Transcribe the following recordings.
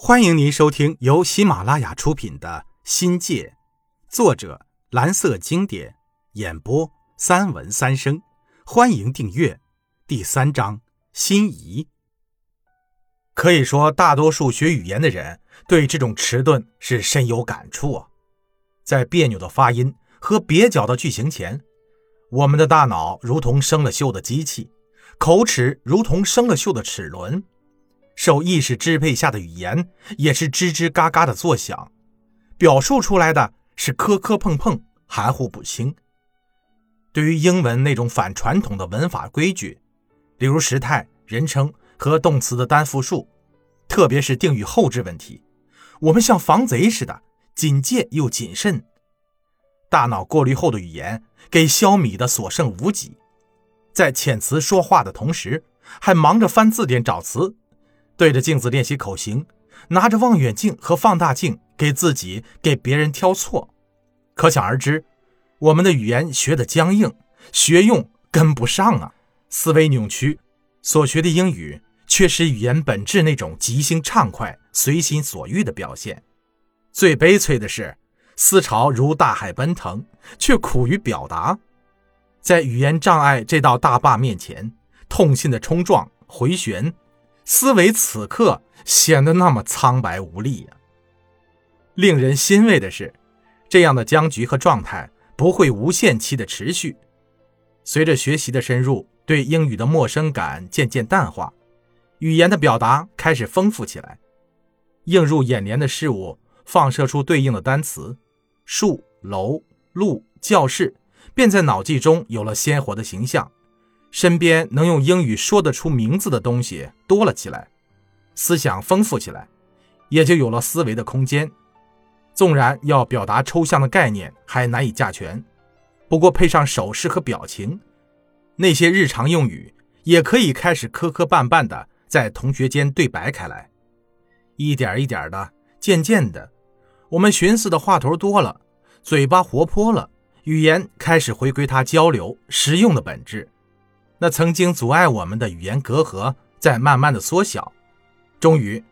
欢迎您收听由喜马拉雅出品的《新界》，作者蓝色经典，演播三文三生。欢迎订阅。第三章心仪。可以说，大多数学语言的人对这种迟钝是深有感触啊。在别扭的发音和蹩脚的句型前，我们的大脑如同生了锈的机器，口齿如同生了锈的齿轮。受意识支配下的语言也是吱吱嘎嘎的作响，表述出来的是磕磕碰碰、含糊不清。对于英文那种反传统的文法规矩，例如时态、人称和动词的单复数，特别是定语后置问题，我们像防贼似的，警戒又谨慎。大脑过滤后的语言给消弭的所剩无几，在遣词说话的同时，还忙着翻字典找词。对着镜子练习口型，拿着望远镜和放大镜给自己、给别人挑错，可想而知，我们的语言学的僵硬，学用跟不上啊，思维扭曲，所学的英语缺失语言本质那种即兴畅快、随心所欲的表现。最悲催的是，思潮如大海奔腾，却苦于表达，在语言障碍这道大坝面前，痛心的冲撞、回旋。思维此刻显得那么苍白无力呀。令人欣慰的是，这样的僵局和状态不会无限期的持续。随着学习的深入，对英语的陌生感渐渐淡化，语言的表达开始丰富起来。映入眼帘的事物放射出对应的单词，树、楼、路、教室，便在脑际中有了鲜活的形象。身边能用英语说得出名字的东西多了起来，思想丰富起来，也就有了思维的空间。纵然要表达抽象的概念还难以驾全，不过配上手势和表情，那些日常用语也可以开始磕磕绊绊的在同学间对白开来。一点一点的，渐渐的，我们寻思的话头多了，嘴巴活泼了，语言开始回归它交流实用的本质。那曾经阻碍我们的语言隔阂在慢慢的缩小，终于，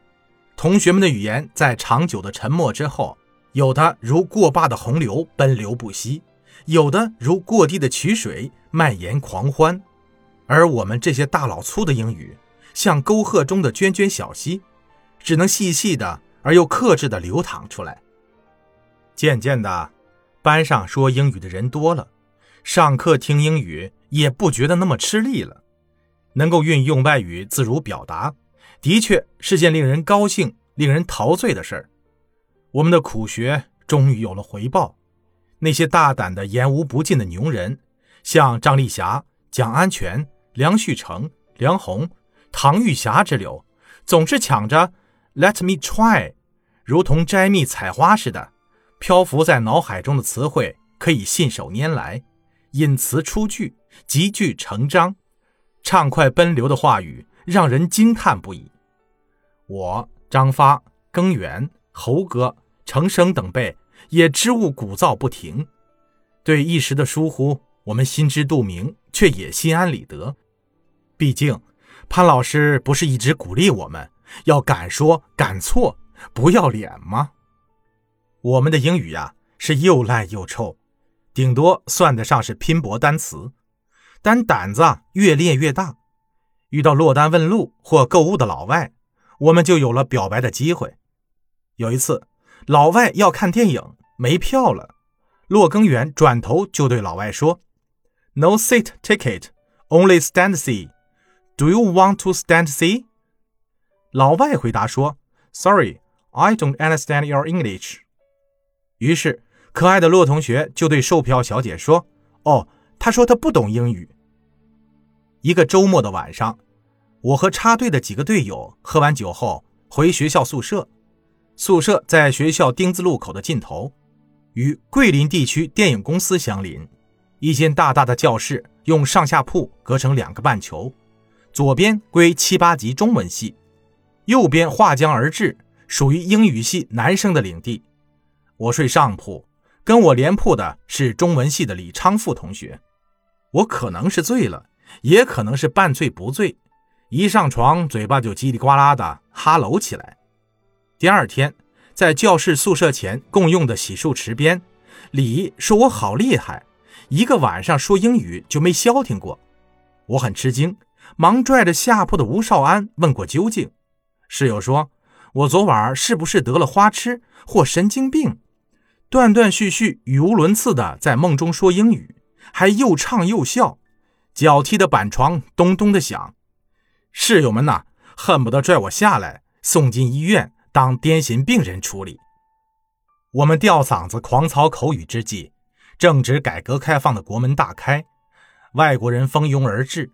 同学们的语言在长久的沉默之后，有的如过坝的洪流奔流不息，有的如过地的渠水蔓延狂欢，而我们这些大老粗的英语，像沟壑中的涓涓小溪，只能细细的而又克制的流淌出来。渐渐的，班上说英语的人多了，上课听英语。也不觉得那么吃力了，能够运用外语自如表达，的确是件令人高兴、令人陶醉的事儿。我们的苦学终于有了回报。那些大胆的言无不尽的牛人，像张丽霞、蒋安全、梁旭成、梁红、唐玉霞之流，总是抢着 “Let me try”，如同摘蜜采花似的，漂浮在脑海中的词汇可以信手拈来。引词出句，集句成章，畅快奔流的话语让人惊叹不已。我张发、庚元、侯哥、程生等辈也知物鼓噪不停。对一时的疏忽，我们心知肚明，却也心安理得。毕竟，潘老师不是一直鼓励我们要敢说敢错，不要脸吗？我们的英语呀，是又烂又臭。顶多算得上是拼搏单词，但胆子啊越练越大。遇到落单问路或购物的老外，我们就有了表白的机会。有一次，老外要看电影，没票了，骆耕源转头就对老外说：“No seat ticket, only stand seat. Do you want to stand seat？” 老外回答说：“Sorry, I don't understand your English。”于是。可爱的骆同学就对售票小姐说：“哦，他说他不懂英语。”一个周末的晚上，我和插队的几个队友喝完酒后回学校宿舍。宿舍在学校丁字路口的尽头，与桂林地区电影公司相邻。一间大大的教室用上下铺隔成两个半球，左边归七八级中文系，右边划江而治，属于英语系男生的领地。我睡上铺。跟我连铺的是中文系的李昌富同学，我可能是醉了，也可能是半醉不醉，一上床嘴巴就叽里呱啦的哈喽起来。第二天，在教室宿舍前共用的洗漱池边，李说我好厉害，一个晚上说英语就没消停过。我很吃惊，忙拽着下铺的吴少安问过究竟。室友说：“我昨晚是不是得了花痴或神经病？断断续续、语无伦次的在梦中说英语，还又唱又笑，脚踢的板床咚咚的响。室友们呐，恨不得拽我下来送进医院当癫痫病人处理。我们吊嗓子狂操口语之际，正值改革开放的国门大开，外国人蜂拥而至，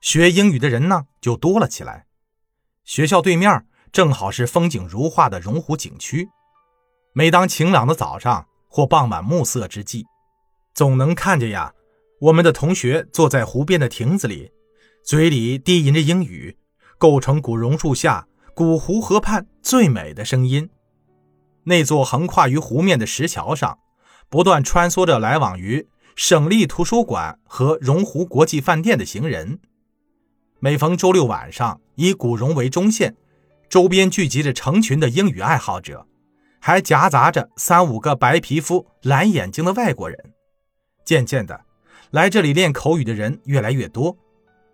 学英语的人呢就多了起来。”学校对面正好是风景如画的荣湖景区。每当晴朗的早上或傍晚暮色之际，总能看见呀，我们的同学坐在湖边的亭子里，嘴里低吟着英语，构成古榕树下古湖河畔最美的声音。那座横跨于湖面的石桥上，不断穿梭着来往于省立图书馆和荣湖国际饭店的行人。每逢周六晚上，以古榕为中线，周边聚集着成群的英语爱好者，还夹杂着三五个白皮肤、蓝眼睛的外国人。渐渐的，来这里练口语的人越来越多，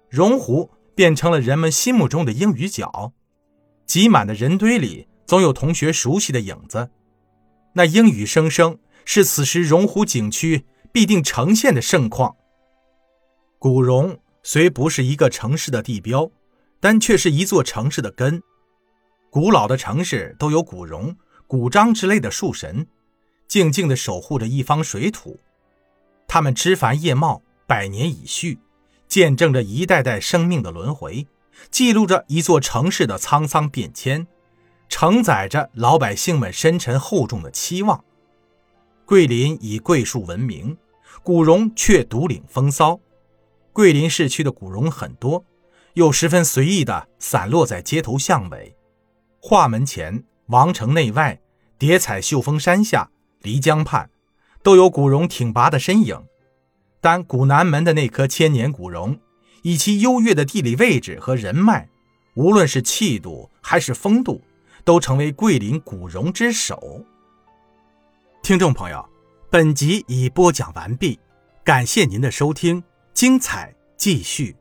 榕湖变成了人们心目中的英语角。挤满的人堆里，总有同学熟悉的影子。那英语声声是此时榕湖景区必定呈现的盛况。古榕。虽不是一个城市的地标，但却是一座城市的根。古老的城市都有古榕、古樟之类的树神，静静地守护着一方水土。它们枝繁叶茂，百年已续，见证着一代代生命的轮回，记录着一座城市的沧桑变迁，承载着老百姓们深沉厚重的期望。桂林以桂树闻名，古榕却独领风骚。桂林市区的古榕很多，又十分随意地散落在街头巷尾、画门前、王城内外、叠彩秀峰山下、漓江畔，都有古榕挺拔的身影。但古南门的那棵千年古榕，以其优越的地理位置和人脉，无论是气度还是风度，都成为桂林古榕之首。听众朋友，本集已播讲完毕，感谢您的收听。精彩继续。